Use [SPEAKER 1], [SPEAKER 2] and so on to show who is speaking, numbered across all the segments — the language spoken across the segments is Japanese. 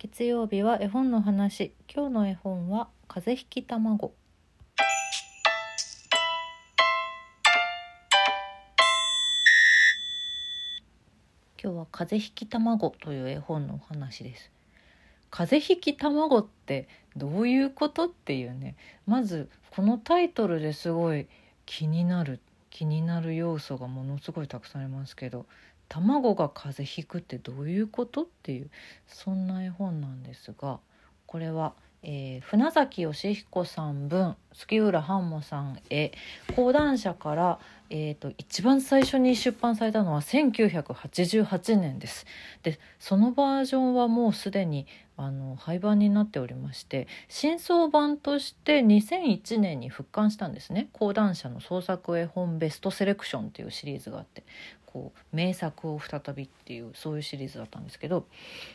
[SPEAKER 1] 月曜日は絵本の話。今日の絵本は風邪ひき卵。今日は風邪ひき卵という絵本のお話です。風邪ひき卵ってどういうことっていうね。まずこのタイトルですごい気になる気になる要素がものすごいたくさんありますけど卵が風邪ひくってどういうことっていうそんな絵本なんですがこれは、えー、船崎義彦さん文杉浦半茂さんへ講談社から、えーと、一番最初に出版されたのは1988年です。でそのバージョンはもうすでにあの廃盤になっておりまして新装版として2001年に復刊したんですね講談社の創作絵本ベストセレクションっていうシリーズがあってこう名作を再びっていうそういうシリーズだったんですけど、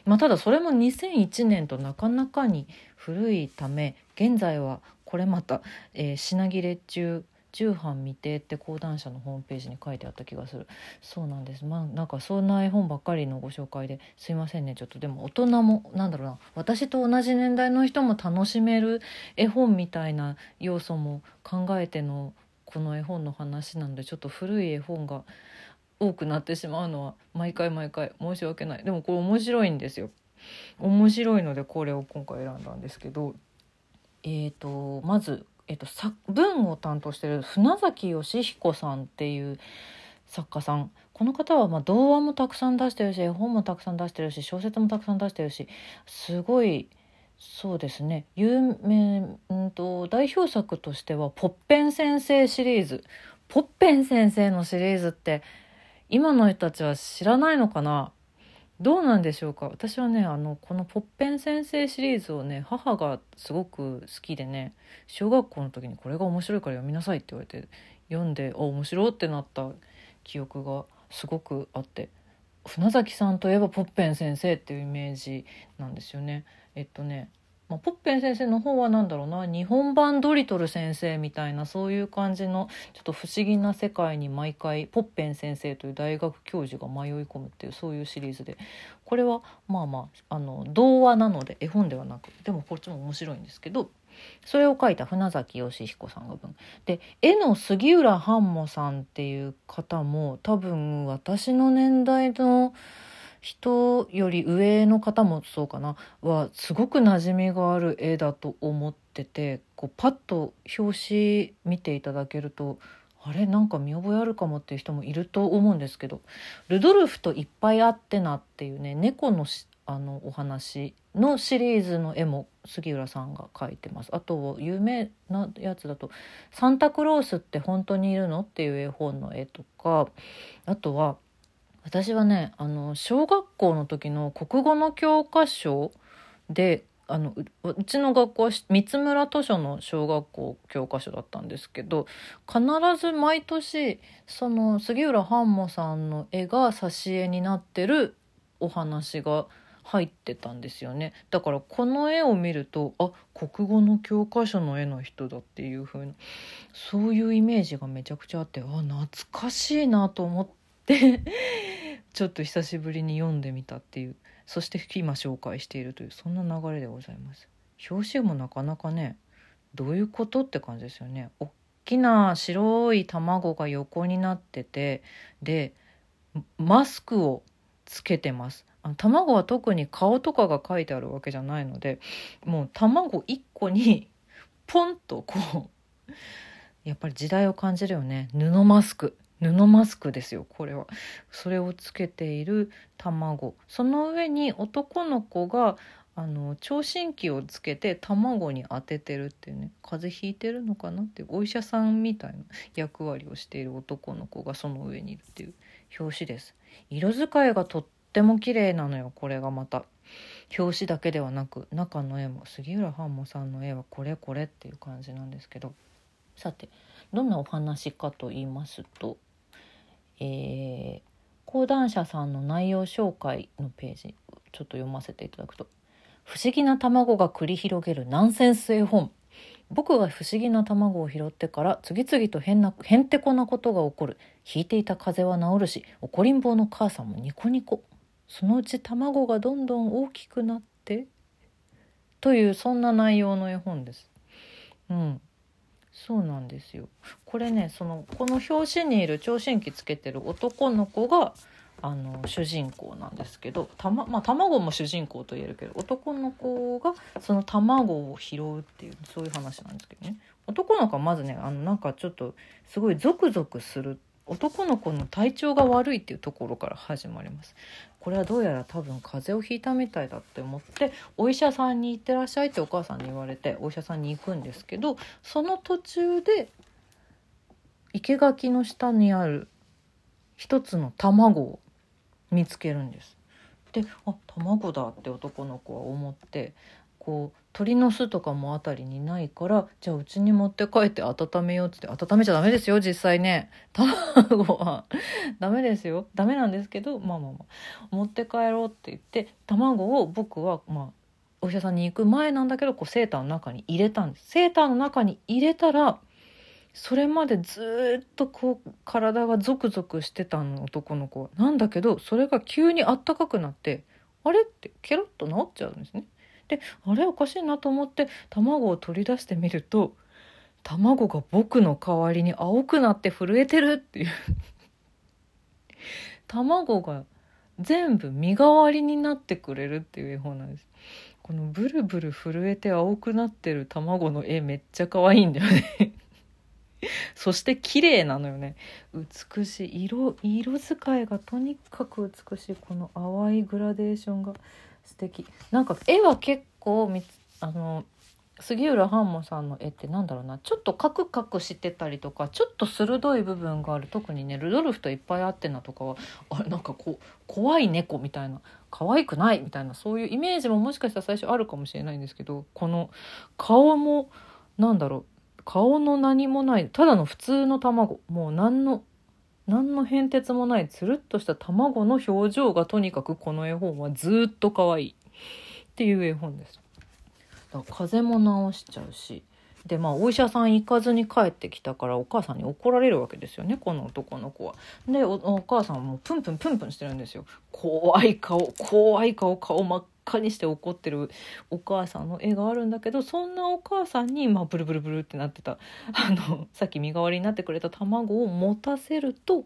[SPEAKER 1] まあ、ただそれも2001年となかなかに古いため現在はこれまた、えー、品切れ中重版未定って講談社のホームページに書いてあった気がする。そうなんです。まあなんかそんな絵本ばっかりのご紹介ですいませんね。ちょっとでも大人もなんだろうな。私と同じ年代の人も楽しめる絵本みたいな要素も考えてのこの絵本の話なのでちょっと古い絵本が多くなってしまうのは毎回毎回申し訳ない。でもこれ面白いんですよ。面白いのでこれを今回選んだんですけどえーとまずえっと、文を担当してる船崎義彦さんっていう作家さん。この方はまあ童話もたくさん出してるし絵本もたくさん出してるし小説もたくさん出してるしすごいそうですね。有名、うんと、代表作としては「ポッペン先生」シリーズ「ポッペン先生」のシリーズって今の人たちは知らないのかな？どうなんでしょうか？私はねあのこの「ポッペン先生」シリーズをね母がすごく好きでね小学校の時にこれが面白いから読みなさいって言われて読んであ面白いってなった記憶がすごくあって船崎さんといえばポッペン先生っていうイメージなんですよね。えっとねまあ、ポッペン先生の方は何だろうな日本版ドリトル先生みたいなそういう感じのちょっと不思議な世界に毎回ポッペン先生という大学教授が迷い込むっていうそういうシリーズで。これはまあまああの童話なので絵本ではなくでもこっちも面白いんですけどそれを書いた船崎義彦さんが文。で絵の杉浦半茂さんっていう方も多分私の年代の人より上の方もそうかな。はすごく馴染みがある絵だと思っててこうパッと表紙見ていただけるとあれ？なんか見覚えあるかもっていう人もいると思うんですけど「ルドルフといっぱいあってな」っていうね猫のあのお話のシリーズの絵も杉浦さんが描いてます。あと有名なやつだと「サンタクロースって本当にいるの?」っていう絵本の絵とかあとは私はねあの小学校の時の国語の教科書であのうちの学校は三村図書の小学校教科書だったんですけど必ず毎年その杉浦半茂さんの絵が挿絵になってるお話が入ってたんですよね。だからこの絵を見るとあ国語の教科書の絵の人だっていう風なそういうイメージがめちゃくちゃあってあ懐かしいなと思ってちょっと久しぶりに読んでみたっていうそして今紹介しているというそんな流れでございます。表紙もなかなかねどういうことって感じですよね。大きな白い卵が横になっててでマスクをつけてます。あの卵は特に顔とかが書いてあるわけじゃないのでもう卵1個にポンとこうやっぱり時代を感じるよね。布マスク。布マスクですよこれは。それをつけている卵。その上に男の子があの聴診器をつけて卵に当ててるっていうね風邪ひいてるのかなっていうお医者さんみたいな役割をしている男の子がその上にいるっていう表紙です。色使いがとっても綺麗なのよこれがまた。表紙だけではなく中の絵も杉浦半茂さんの絵はこれこれっていう感じなんですけど。さてどんなお話かと言いますとえー、講談社さんの内容紹介のページちょっと読ませていただくと「不思議な卵が繰り広げるナンセンス絵本」僕が不思議な卵を拾ってから次々と変なへんてこなことが起こる。引いていた風邪は治るし怒りん坊の母さんもニコニコ。そのうち卵がどんどん大きくなってというそんな内容の絵本です。うん、そうなんですよ。これねそのこの表紙にいる聴診器つけてる男の子があの主人公なんですけどたま、まあ、卵も主人公と言えるけど男の子がその卵を拾うっていうそういう話なんですけどね男の子はまずねあのなんかちょっとすごいゾクゾクする男の子の体調が悪いっていうところから始まりますこれはどうやら多分風邪をひいたみたいだって思ってお医者さんに行ってらっしゃいってお母さんに言われてお医者さんに行くんですけどその途中で生垣の下にある一つの卵を見つけるんです。であ卵だって男の子は思ってこう鳥の巣とかも辺りにないからじゃあうちに持って帰って温めようっつって温めちゃダメですよ実際ね。卵は。ダメですよ。ダメなんですけどまあまあまあ。持って帰ろうって言って卵を僕はまあお医者さんに行く前なんだけどこうセーターの中に入れたんです。セーターの中に入れたらそれまでずっとこう体がゾクゾクしてたの男の子なんだけどそれが急にあったかくなってあれってケロッと治っちゃうんですね。であれおかしいなと思って卵を取り出してみると卵が僕の代わりに青くなって震えてるっていう。卵が全部身代わりになってくれるっていう絵本なんです。このブルブル震えて青くなってる卵の絵めっちゃ可愛いんだよね。そして綺麗なのよね。美しい色色使いがとにかく美しい。この淡いグラデーションが。素敵。なんか絵は結構あの杉浦ハンモさんの絵ってなんだろうな。ちょっとカクカクしてたりとかちょっと鋭い部分がある。特にねルドルフといっぱいあってなとかはあれなんかこう怖い猫みたいな可愛くないみたいなそういうイメージももしかしたら最初あるかもしれないんですけどこの顔もなんだろう顔の何もないただの普通の卵。もう何の何の変哲もないつるっとした卵の表情がとにかくこの絵本はずっと可愛いっていう絵本です。だから風邪も治しちゃうしでまあお医者さん行かずに帰ってきたからお母さんに怒られるわけですよねこの男の子は。でお母さんもプンプンプンプンしてるんですよ。怖い顔怖い顔顔真っ赤にして怒ってるお母さんの絵があるんだけどそんなお母さんに、まあ、ブルブルブルってなってた。あのさっき身代わりになってくれた卵を持たせると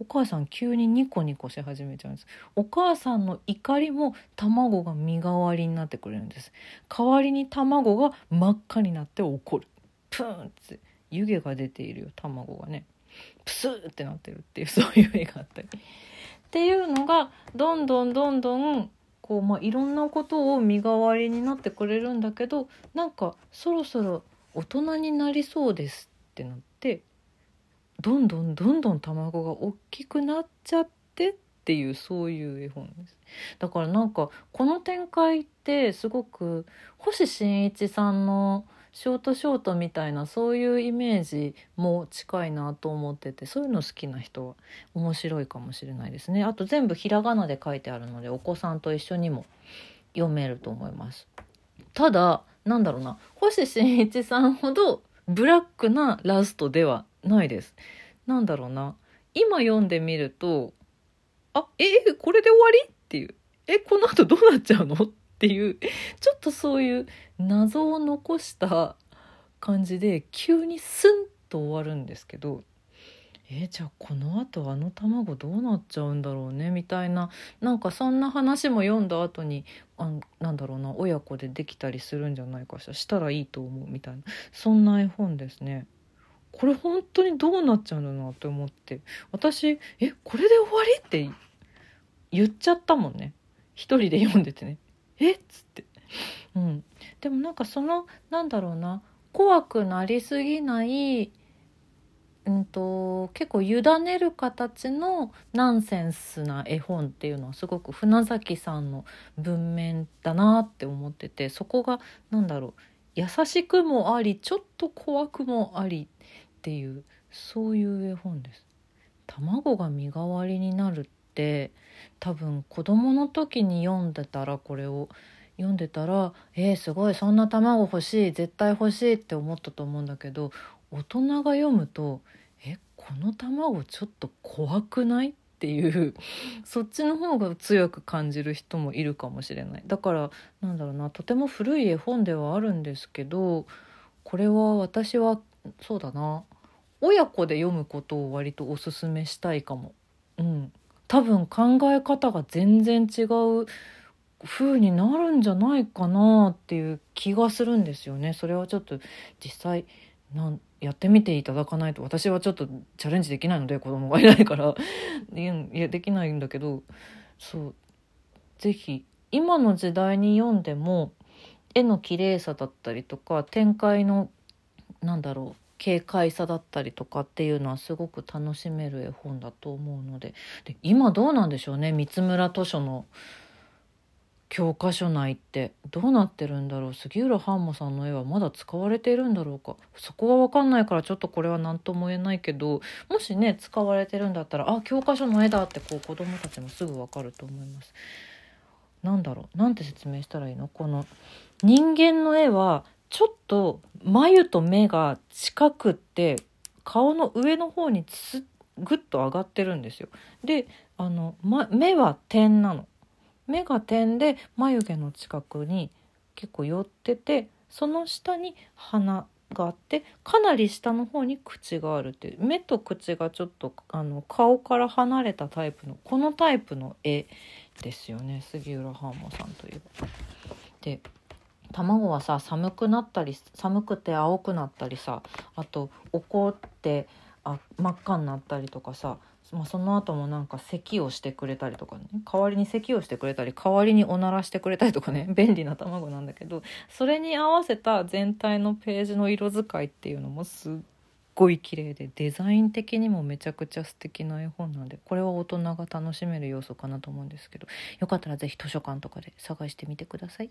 [SPEAKER 1] お母さん急にニコニコし始めちゃうんです。お母さんの怒りも卵が身代わりになってくれるんです。代わりに卵が真っ赤になって怒る。プーンって湯気が出ているよ卵がね。プスーってなってるっていうそういう絵があったり。っていうのがどんどんどんどんこう、まあ、いろんなことを身代わりになってくれるんだけどなんかそろそろ大人になりそうですってなってどんどんどんどん卵が大きくなっちゃってっていうそういう絵本です。だからなんかこの展開ってすごく星新一さんのショートショートみたいなそういうイメージも近いなと思っててそういうの好きな人は面白いかもしれないですね。あと全部ひらがなで書いてあるのでお子さんと一緒にも読めると思います。ただなんだろうな星新一さんほどブラックなラストではないです。なんだろうな今読んでみるとあえこれで終わり？っていう。えこの後どうなっちゃうの？っていうちょっとそういう謎を残した感じで急にスンと終わるんですけどえー、じゃあこのあとあの卵どうなっちゃうんだろうねみたいななんかそんな話も読んだ後にあなんだろうな親子でできたりするんじゃないかしらしたらいいと思うみたいなそんな絵本ですね。これ本当にどうなっちゃうんだなって思って私えこれで終わり？って言っちゃったもんね。一人で読んでてね。え？っつって、うん、でもなんかそのなんだろうな。怖くなりすぎないうんと、結構委ねる形のナンセンスな絵本っていうのはすごく船崎さんの文面だなって思っててそこが何だろう。優しくもありちょっと怖くもありっていうそういう絵本です。卵が身代わりになるって多分子供の時に読んでたらこれを読んでたら「えー、すごいそんな卵欲しい絶対欲しい」って思ったと思うんだけど大人が読むと「えこの卵ちょっと怖くない?」っていうそっちの方が強く感じる人もいるかもしれないだからなんだろうなとても古い絵本ではあるんですけどこれは私はそうだな親子で読むことを割とおすすめしたいかも。うん、多分考え方が全然違う風になるんじゃないかなっていう気がするんですよね。それはちょっと実際なんやってみていただかないと私はちょっとチャレンジできないので子供がいないから。いやできないんだけど。そう。是非今の時代に読んでも絵の綺麗さだったりとか展開のなんだろう。軽快さだったりとかっていうのはすごく楽しめる絵本だと思うので。で今どうなんでしょうね三村図書の教科書内って。どうなってるんだろう。杉浦半馬さんの絵はまだ使われているんだろうか。そこが分かんないからちょっとこれは何とも言えないけどもしね使われてるんだったらあ教科書の絵だってこう子どもたちもすぐ分かると思います。なんだろう。なんて説明したらいいの？この人間の絵はちょっと眉と目が近くって顔の上の方につぐっと上がってるんですよ。であの、ま、目は点なの。目が点で眉毛の近くに結構寄っててその下に鼻があってかなり下の方に口があるっていう目と口がちょっとあの顔から離れたタイプのこのタイプの絵ですよね杉浦ハーモさんといえば。で卵はさ寒くなったり寒くて青くなったりさあと怒ってあ真っ赤になったりとかさまあ、その後もなんか咳をしてくれたりとかね代わりに咳をしてくれたり代わりにおならしてくれたりとかね 便利な卵なんだけどそれに合わせた全体のページの色使いっていうのもすっごい綺麗でデザイン的にもめちゃくちゃ素敵な絵本なんでこれは大人が楽しめる要素かなと思うんですけどよかったら是非図書館とかで探してみてください。